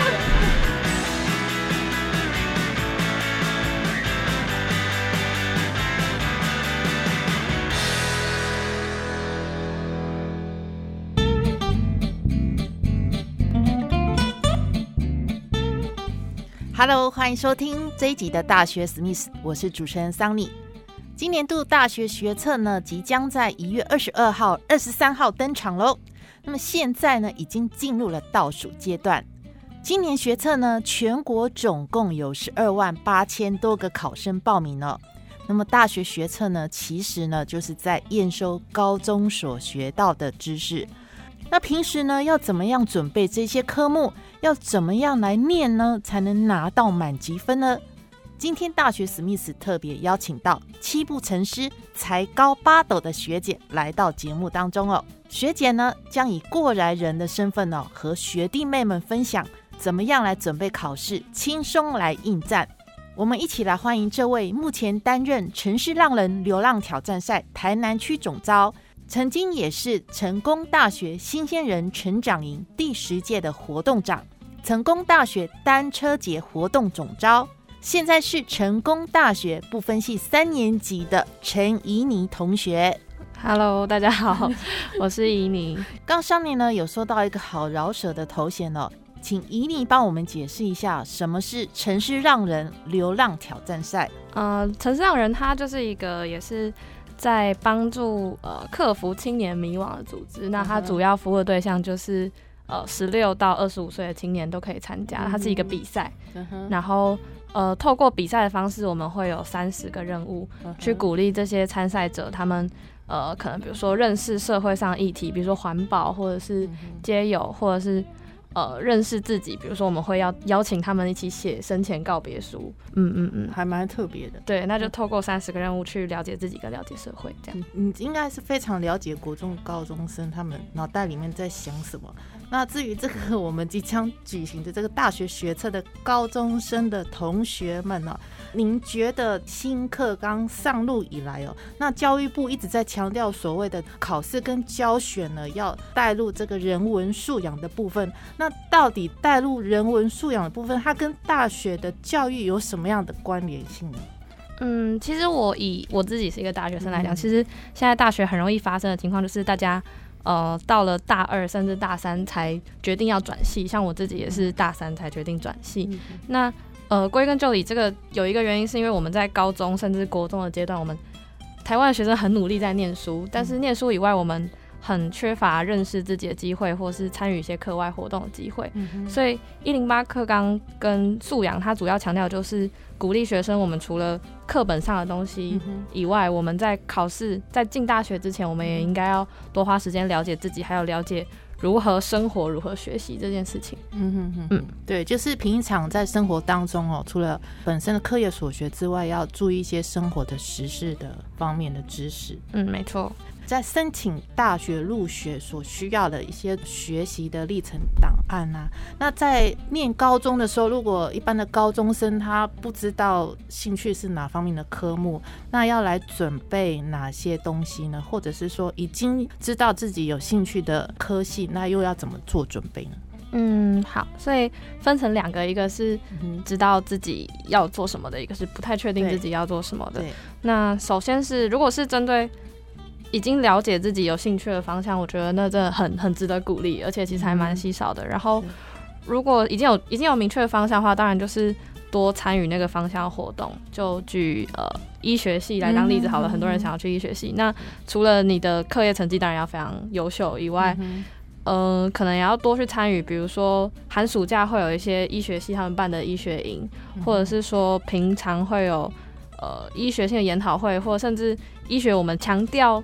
Hello，欢迎收听这一集的大学史密斯，我是主持人桑尼。今年度大学学测呢，即将在一月二十二号、二十三号登场喽。那么现在呢，已经进入了倒数阶段。今年学测呢，全国总共有十二万八千多个考生报名了。那么大学学测呢，其实呢，就是在验收高中所学到的知识。那平时呢，要怎么样准备这些科目？要怎么样来念呢，才能拿到满级分呢？今天大学史密斯特别邀请到七步成诗、才高八斗的学姐来到节目当中哦。学姐呢，将以过来人的身份哦，和学弟妹们分享怎么样来准备考试，轻松来应战。我们一起来欢迎这位目前担任城市浪人流浪挑战赛台南区总招。曾经也是成功大学新鲜人成长营第十届的活动长，成功大学单车节活动总招，现在是成功大学不分系三年级的陈怡妮同学。Hello，大家好，我是怡妮。刚上面呢有收到一个好饶舌的头衔哦，请怡妮帮我们解释一下什么是城市让人流浪挑战赛。呃，城市让人它就是一个也是。在帮助呃克服青年迷惘的组织，那它主要服务的对象就是呃十六到二十五岁的青年都可以参加，它是一个比赛，然后呃透过比赛的方式，我们会有三十个任务去鼓励这些参赛者，他们呃可能比如说认识社会上议题，比如说环保或者是街友或者是。呃，认识自己，比如说我们会要邀请他们一起写生前告别书，嗯嗯嗯，还蛮特别的。对，那就透过三十个任务去了解自己跟了解社会，这样。你应该是非常了解国中高中生他们脑袋里面在想什么。那至于这个我们即将举行的这个大学学测的高中生的同学们呢？您觉得新课纲上路以来哦，那教育部一直在强调所谓的考试跟教学呢，要带入这个人文素养的部分。那到底带入人文素养的部分，它跟大学的教育有什么样的关联性呢？嗯，其实我以我自己是一个大学生来讲，其实现在大学很容易发生的情况就是大家呃到了大二甚至大三才决定要转系，像我自己也是大三才决定转系。那呃，归根究底，这个有一个原因，是因为我们在高中甚至国中的阶段，我们台湾的学生很努力在念书，但是念书以外，我们很缺乏认识自己的机会，或是参与一些课外活动的机会。所以一零八课纲跟素养，它主要强调就是鼓励学生，我们除了课本上的东西以外，我们在考试在进大学之前，我们也应该要多花时间了解自己，还有了解。如何生活，如何学习这件事情，嗯哼哼，嗯，对，就是平常在生活当中哦，除了本身的课业所学之外，要注意一些生活的实事的方面的知识。嗯，没错。在申请大学入学所需要的一些学习的历程档案啊，那在念高中的时候，如果一般的高中生他不知道兴趣是哪方面的科目，那要来准备哪些东西呢？或者是说已经知道自己有兴趣的科系，那又要怎么做准备呢？嗯，好，所以分成两个，一个是知道自己要做什么的，一个是不太确定自己要做什么的。那首先是如果是针对已经了解自己有兴趣的方向，我觉得那真的很很值得鼓励，而且其实还蛮稀少的。然后，如果已经有已经有明确的方向的话，当然就是多参与那个方向活动。就举呃医学系来当例子好了，很多人想要去医学系。那除了你的课业成绩当然要非常优秀以外，嗯，可能也要多去参与，比如说寒暑假会有一些医学系他们办的医学营，或者是说平常会有。呃，医学性的研讨会，或甚至医学，我们强调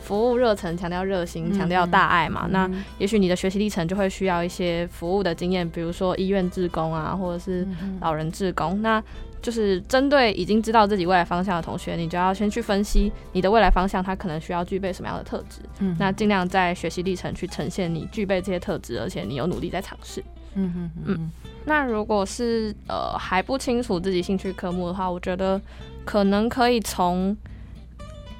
服务热忱，强调热心，强调大爱嘛。那也许你的学习历程就会需要一些服务的经验，比如说医院志工啊，或者是老人志工。那就是针对已经知道自己未来方向的同学，你就要先去分析你的未来方向，他可能需要具备什么样的特质。嗯，那尽量在学习历程去呈现你具备这些特质，而且你有努力在尝试。嗯嗯嗯。那如果是呃还不清楚自己兴趣科目的话，我觉得可能可以从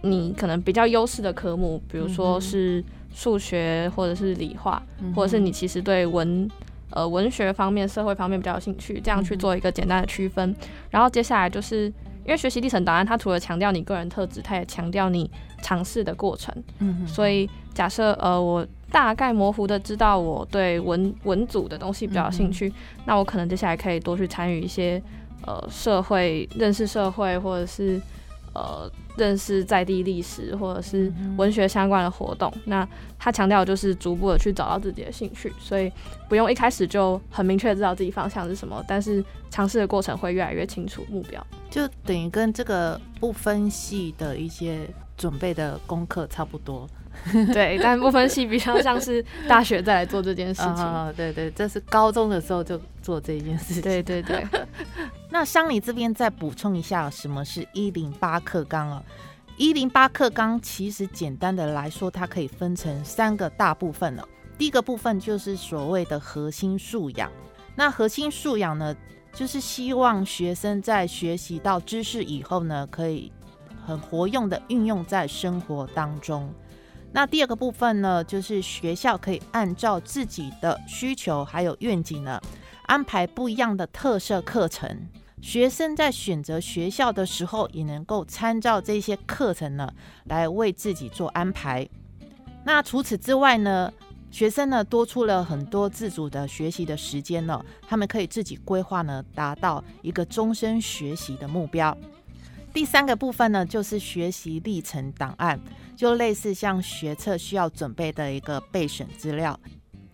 你可能比较优势的科目，比如说是数学或者是理化，或者是你其实对文。呃，文学方面、社会方面比较有兴趣，这样去做一个简单的区分。然后接下来就是因为学习历程档案，它除了强调你个人特质，它也强调你尝试的过程。嗯，所以假设呃，我大概模糊的知道我对文文组的东西比较有兴趣，那我可能接下来可以多去参与一些呃社会认识社会，或者是。呃，认识在地历史或者是文学相关的活动，那他强调就是逐步的去找到自己的兴趣，所以不用一开始就很明确知道自己方向是什么，但是尝试的过程会越来越清楚目标，就等于跟这个不分系的一些准备的功课差不多。对，但不分系比较像是大学再来做这件事情。啊，对对，这是高中的时候就做这件事情。对对对。那商里这边再补充一下，什么是一零八课纲啊？一零八课纲其实简单的来说，它可以分成三个大部分了。第一个部分就是所谓的核心素养。那核心素养呢，就是希望学生在学习到知识以后呢，可以很活用的运用在生活当中。那第二个部分呢，就是学校可以按照自己的需求还有愿景呢，安排不一样的特色课程。学生在选择学校的时候，也能够参照这些课程呢，来为自己做安排。那除此之外呢，学生呢多出了很多自主的学习的时间呢，他们可以自己规划呢，达到一个终身学习的目标。第三个部分呢，就是学习历程档案。就类似像学测需要准备的一个备选资料，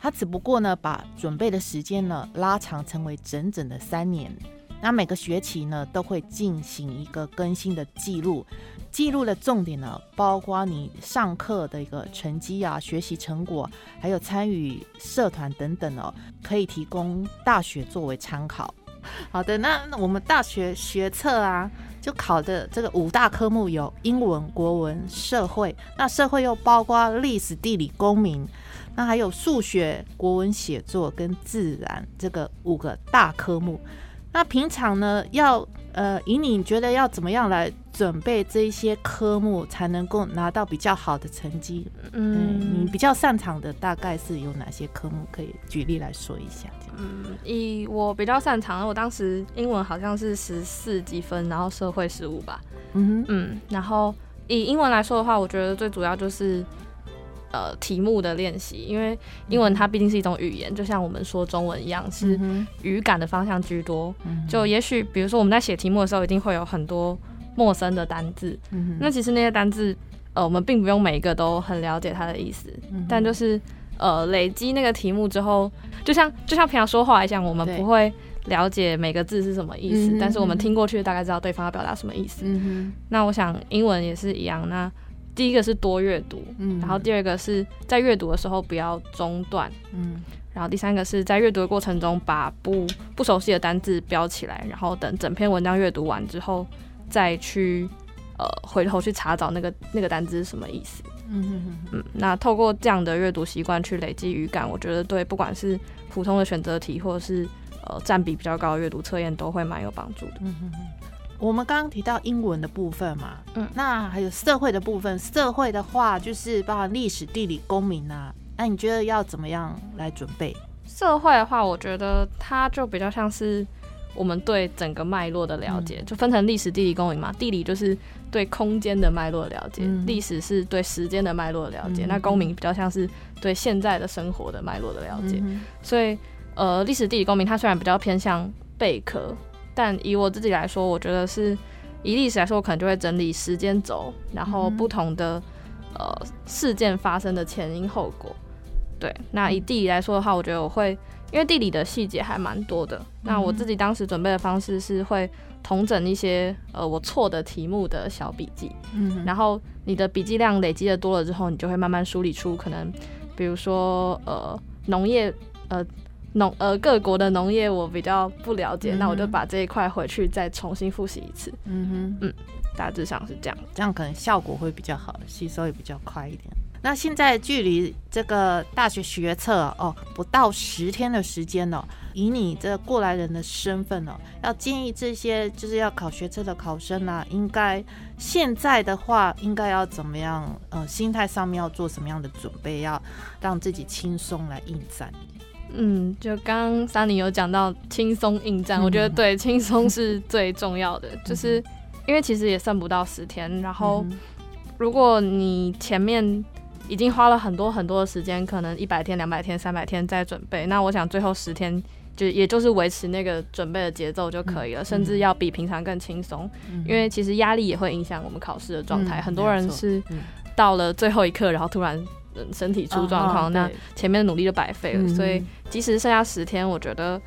他只不过呢把准备的时间呢拉长成为整整的三年。那每个学期呢都会进行一个更新的记录，记录的重点呢包括你上课的一个成绩啊、学习成果，还有参与社团等等哦，可以提供大学作为参考。好的，那我们大学学测啊。就考的这个五大科目有英文、国文、社会，那社会又包括历史、地理、公民，那还有数学、国文写作跟自然这个五个大科目。那平常呢，要呃，以你觉得要怎么样来准备这一些科目，才能够拿到比较好的成绩？嗯，你比较擅长的大概是有哪些科目？可以举例来说一下。嗯，以我比较擅长，我当时英文好像是十四积分，然后社会十五吧。嗯嗯，然后以英文来说的话，我觉得最主要就是。呃，题目的练习，因为英文它毕竟是一种语言，就像我们说中文一样，是语感的方向居多。就也许，比如说我们在写题目的时候，一定会有很多陌生的单字。那其实那些单字，呃，我们并不用每一个都很了解它的意思，但就是呃，累积那个题目之后，就像就像平常说话一样，我们不会了解每个字是什么意思，但是我们听过去大概知道对方要表达什么意思。那我想英文也是一样。那第一个是多阅读，嗯，然后第二个是在阅读的时候不要中断，嗯，然后第三个是在阅读的过程中把不不熟悉的单字标起来，然后等整篇文章阅读完之后再去呃回头去查找那个那个单字是什么意思，嗯哼哼嗯，那透过这样的阅读习惯去累积语感，我觉得对不管是普通的选择题或者是呃占比比较高的阅读测验都会蛮有帮助的，嗯哼哼。我们刚刚提到英文的部分嘛，嗯，那还有社会的部分。社会的话，就是包含历史、地理、公民啊。那你觉得要怎么样来准备？社会的话，我觉得它就比较像是我们对整个脉络的了解，就分成历史、地理、公民嘛。地理就是对空间的脉络的了解，历史是对时间的脉络的了解。那公民比较像是对现在的生活的脉络的了解。所以，呃，历史、地理、公民它虽然比较偏向备课。但以我自己来说，我觉得是以历史来说，我可能就会整理时间轴，然后不同的呃事件发生的前因后果。对，那以地理来说的话，我觉得我会因为地理的细节还蛮多的。那我自己当时准备的方式是会统整一些呃我错的题目的小笔记，嗯，然后你的笔记量累积的多了之后，你就会慢慢梳理出可能，比如说呃农业呃。农呃各国的农业我比较不了解，那我就把这一块回去再重新复习一次。嗯哼，嗯，大致上是这样，这样可能效果会比较好，吸收也比较快一点。那现在距离这个大学学测哦，不到十天的时间了。以你这过来人的身份哦，要建议这些就是要考学测的考生啊，应该现在的话应该要怎么样？呃，心态上面要做什么样的准备，要让自己轻松来应战。嗯，就刚刚三林有讲到轻松应战，我觉得对，轻松是最重要的，就是因为其实也剩不到十天，然后如果你前面。已经花了很多很多的时间，可能一百天、两百天、三百天在准备。那我想最后十天就也就是维持那个准备的节奏就可以了，甚至要比平常更轻松。因为其实压力也会影响我们考试的状态。很多人是到了最后一刻，然后突然身体出状况，那前面的努力就白费了。所以即使剩下十天，我觉得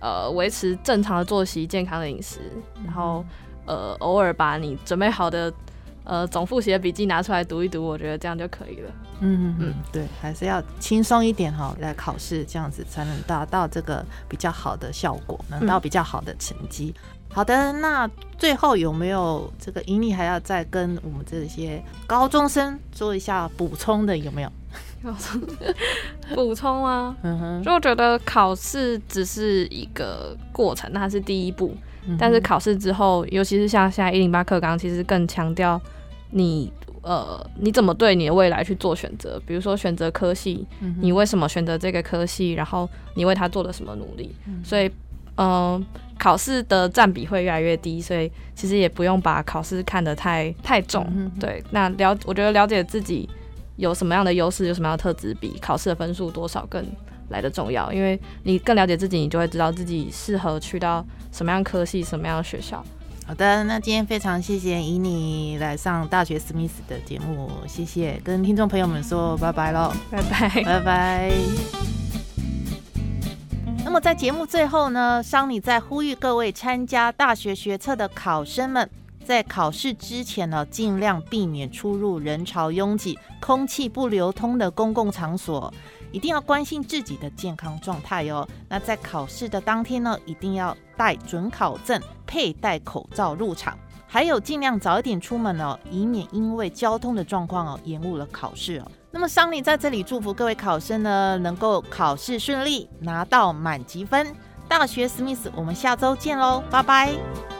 呃维持正常的作息、健康的饮食，然后呃偶尔把你准备好的。呃，总复习的笔记拿出来读一读，我觉得这样就可以了。嗯嗯，对，还是要轻松一点哈，来考试这样子才能达到这个比较好的效果，能到比较好的成绩。好的，那最后有没有这个英利还要再跟我们这些高中生做一下补充的？有没有？补充啊？嗯哼，就我觉得考试只是一个过程，那是第一步，但是考试之后，尤其是像现在一零八课纲，其实更强调。你呃，你怎么对你的未来去做选择？比如说选择科系，你为什么选择这个科系？然后你为他做了什么努力？所以，嗯，考试的占比会越来越低，所以其实也不用把考试看得太太重。对，那了，我觉得了解自己有什么样的优势，有什么样的特质，比考试的分数多少更来的重要。因为你更了解自己，你就会知道自己适合去到什么样科系，什么样的学校。好的，那今天非常谢谢以你来上大学史密斯的节目，谢谢，跟听众朋友们说拜拜喽，拜拜，拜拜。那么在节目最后呢，桑尼在呼吁各位参加大学学测的考生们，在考试之前呢，尽量避免出入人潮拥挤、空气不流通的公共场所。一定要关心自己的健康状态哟。那在考试的当天呢，一定要带准考证，佩戴口罩入场，还有尽量早一点出门哦，以免因为交通的状况哦延误了考试哦。那么桑尼在这里祝福各位考生呢，能够考试顺利，拿到满级分。大学史密斯，我们下周见喽，拜拜。